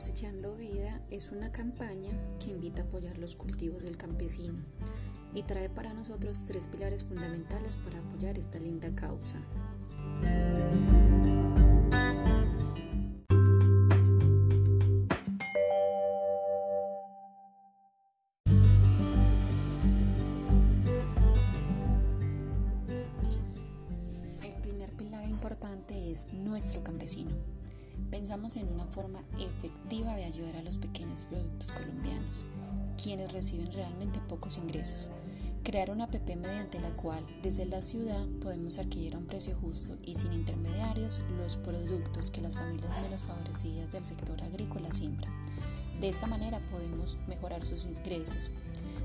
Cosechando Vida es una campaña que invita a apoyar los cultivos del campesino y trae para nosotros tres pilares fundamentales para apoyar esta linda causa. El primer pilar importante es nuestro campesino. Pensamos en una forma efectiva de ayudar a los pequeños productos colombianos, quienes reciben realmente pocos ingresos. Crear una APP mediante la cual desde la ciudad podemos adquirir a un precio justo y sin intermediarios los productos que las familias menos favorecidas del sector agrícola siembran. De esta manera podemos mejorar sus ingresos,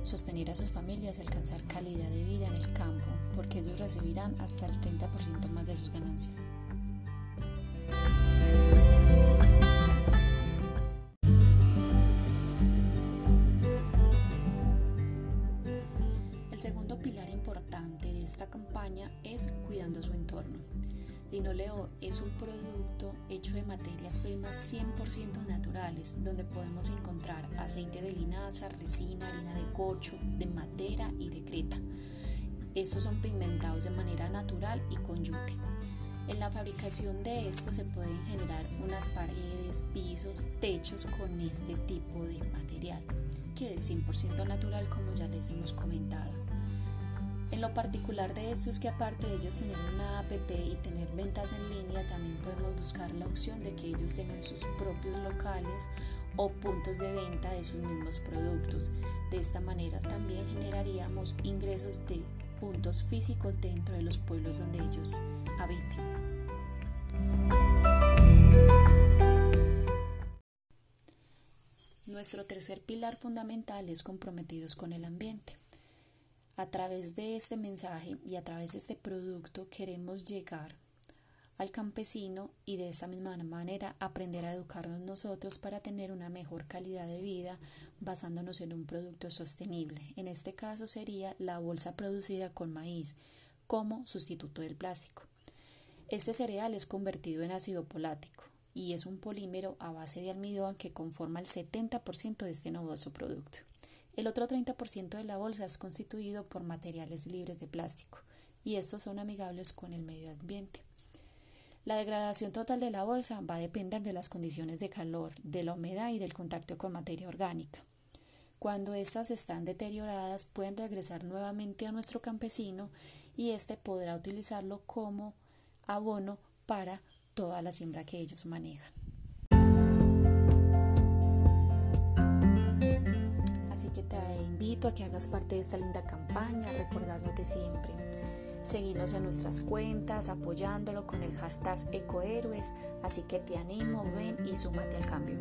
sostener a sus familias y alcanzar calidad de vida en el campo, porque ellos recibirán hasta el 30% más de sus ganancias. El segundo pilar importante de esta campaña es cuidando su entorno. Linoleo es un producto hecho de materias primas 100% naturales, donde podemos encontrar aceite de linaza, resina, harina de cocho, de madera y de creta. Estos son pigmentados de manera natural y con yute. En la fabricación de esto se pueden generar unas paredes, pisos, techos con este tipo de material, que es 100% natural como ya les hemos comentado. En lo particular de esto es que aparte de ellos tener una app y tener ventas en línea, también podemos buscar la opción de que ellos tengan sus propios locales o puntos de venta de sus mismos productos. De esta manera también generaríamos ingresos de puntos físicos dentro de los pueblos donde ellos habiten. Nuestro tercer pilar fundamental es comprometidos con el ambiente. A través de este mensaje y a través de este producto queremos llegar al campesino y de esta misma manera aprender a educarnos nosotros para tener una mejor calidad de vida basándonos en un producto sostenible. En este caso sería la bolsa producida con maíz como sustituto del plástico. Este cereal es convertido en ácido polático y es un polímero a base de almidón que conforma el 70% de este novedoso producto. El otro 30% de la bolsa es constituido por materiales libres de plástico y estos son amigables con el medio ambiente. La degradación total de la bolsa va a depender de las condiciones de calor, de la humedad y del contacto con materia orgánica. Cuando estas están deterioradas pueden regresar nuevamente a nuestro campesino y éste podrá utilizarlo como abono para toda la siembra que ellos manejan. a que hagas parte de esta linda campaña, recordándote siempre. Seguirnos en nuestras cuentas, apoyándolo con el hashtag Ecohéroes, así que te animo, ven y súmate al cambio.